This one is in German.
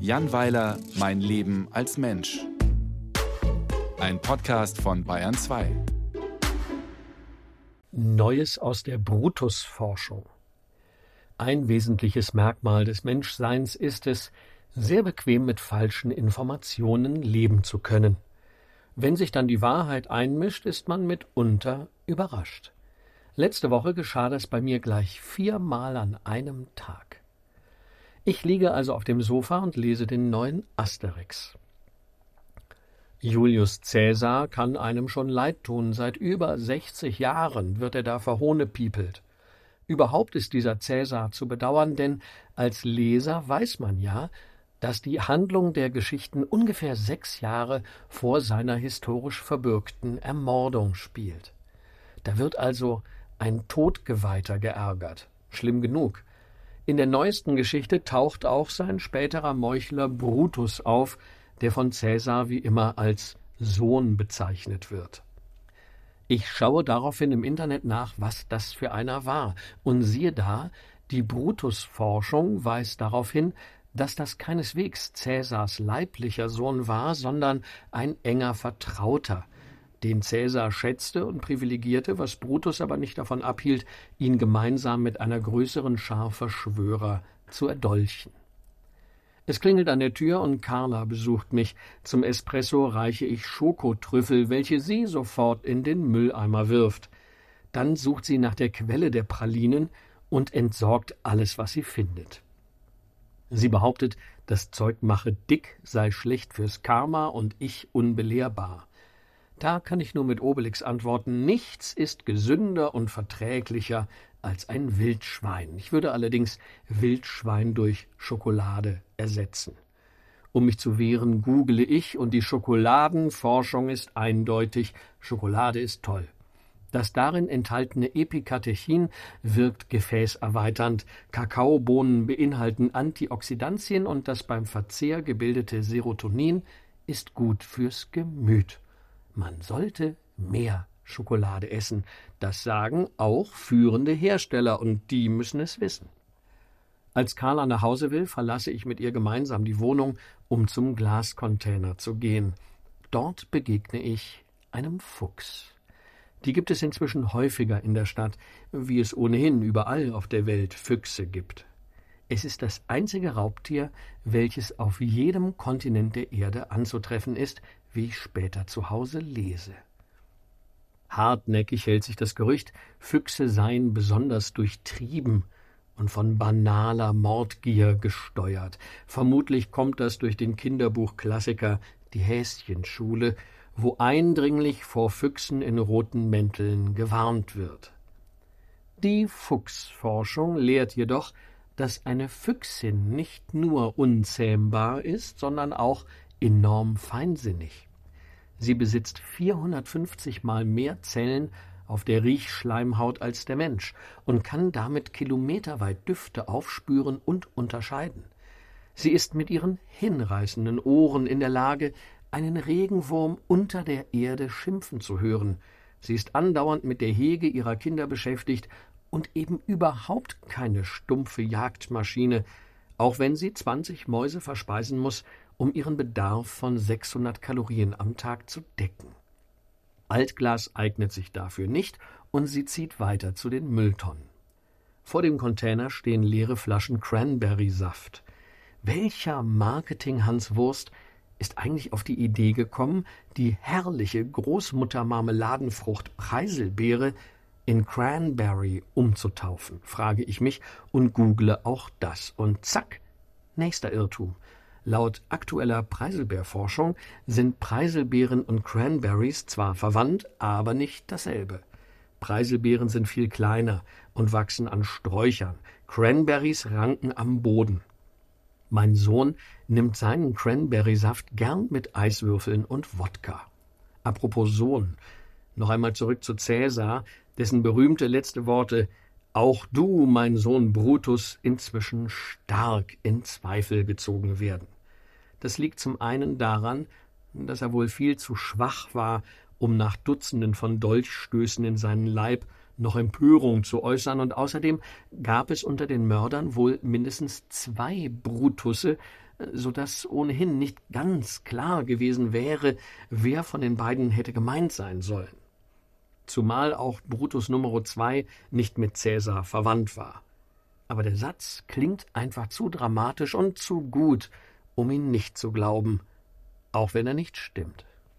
Jan Weiler, Mein Leben als Mensch. Ein Podcast von Bayern 2. Neues aus der Brutus-Forschung. Ein wesentliches Merkmal des Menschseins ist es, sehr bequem mit falschen Informationen leben zu können. Wenn sich dann die Wahrheit einmischt, ist man mitunter überrascht. Letzte Woche geschah das bei mir gleich viermal an einem Tag. Ich liege also auf dem Sofa und lese den neuen Asterix. Julius Cäsar kann einem schon leid tun. Seit über 60 Jahren wird er da verhohnepiepelt. Überhaupt ist dieser Cäsar zu bedauern, denn als Leser weiß man ja, dass die Handlung der Geschichten ungefähr sechs Jahre vor seiner historisch verbürgten Ermordung spielt. Da wird also ein Todgeweihter geärgert. Schlimm genug. In der neuesten Geschichte taucht auch sein späterer Meuchler Brutus auf, der von Cäsar wie immer als Sohn bezeichnet wird. Ich schaue daraufhin im Internet nach, was das für einer war, und siehe da, die Brutus-Forschung weist darauf hin, dass das keineswegs Cäsars leiblicher Sohn war, sondern ein enger Vertrauter, den Cäsar schätzte und privilegierte, was Brutus aber nicht davon abhielt, ihn gemeinsam mit einer größeren Schar Verschwörer zu erdolchen. Es klingelt an der Tür und Carla besucht mich. Zum Espresso reiche ich Schokotrüffel, welche sie sofort in den Mülleimer wirft. Dann sucht sie nach der Quelle der Pralinen und entsorgt alles, was sie findet. Sie behauptet, das Zeug mache dick, sei schlecht fürs Karma und ich unbelehrbar. Da kann ich nur mit Obelix antworten, nichts ist gesünder und verträglicher als ein Wildschwein. Ich würde allerdings Wildschwein durch Schokolade ersetzen. Um mich zu wehren, google ich und die Schokoladenforschung ist eindeutig, Schokolade ist toll. Das darin enthaltene Epikatechin wirkt gefäßerweiternd, Kakaobohnen beinhalten Antioxidantien und das beim Verzehr gebildete Serotonin ist gut fürs Gemüt. Man sollte mehr Schokolade essen. Das sagen auch führende Hersteller, und die müssen es wissen. Als Carla nach Hause will, verlasse ich mit ihr gemeinsam die Wohnung, um zum Glascontainer zu gehen. Dort begegne ich einem Fuchs. Die gibt es inzwischen häufiger in der Stadt, wie es ohnehin überall auf der Welt Füchse gibt. Es ist das einzige Raubtier, welches auf jedem Kontinent der Erde anzutreffen ist, wie ich später zu Hause lese. Hartnäckig hält sich das Gerücht, Füchse seien besonders durchtrieben und von banaler Mordgier gesteuert. Vermutlich kommt das durch den Kinderbuchklassiker Die Häschenschule, wo eindringlich vor Füchsen in roten Mänteln gewarnt wird. Die Fuchsforschung lehrt jedoch, dass eine Füchsin nicht nur unzähmbar ist, sondern auch enorm feinsinnig. Sie besitzt 450 mal mehr Zellen auf der Riechschleimhaut als der Mensch und kann damit kilometerweit Düfte aufspüren und unterscheiden. Sie ist mit ihren hinreißenden Ohren in der Lage, einen Regenwurm unter der Erde schimpfen zu hören. Sie ist andauernd mit der Hege ihrer Kinder beschäftigt und eben überhaupt keine stumpfe Jagdmaschine, auch wenn sie zwanzig Mäuse verspeisen muss, um ihren Bedarf von 600 Kalorien am Tag zu decken. Altglas eignet sich dafür nicht und sie zieht weiter zu den Mülltonnen. Vor dem Container stehen leere Flaschen Cranberry-Saft. Welcher Marketing-Hanswurst ist eigentlich auf die Idee gekommen, die herrliche Großmutter-Marmeladenfrucht Preiselbeere in Cranberry umzutaufen, frage ich mich und google auch das. Und zack, nächster Irrtum. Laut aktueller Preiselbeerforschung sind Preiselbeeren und Cranberries zwar verwandt, aber nicht dasselbe. Preiselbeeren sind viel kleiner und wachsen an Sträuchern. Cranberries ranken am Boden. Mein Sohn nimmt seinen Cranberry-Saft gern mit Eiswürfeln und Wodka. Apropos Sohn, noch einmal zurück zu Cäsar, dessen berühmte letzte Worte Auch du, mein Sohn Brutus, inzwischen stark in Zweifel gezogen werden. Das liegt zum einen daran, dass er wohl viel zu schwach war, um nach Dutzenden von Dolchstößen in seinen Leib noch Empörung zu äußern, und außerdem gab es unter den Mördern wohl mindestens zwei Brutusse, so dass ohnehin nicht ganz klar gewesen wäre, wer von den beiden hätte gemeint sein sollen. Zumal auch Brutus Nummer zwei nicht mit Cäsar verwandt war. Aber der Satz klingt einfach zu dramatisch und zu gut, um ihn nicht zu glauben, auch wenn er nicht stimmt.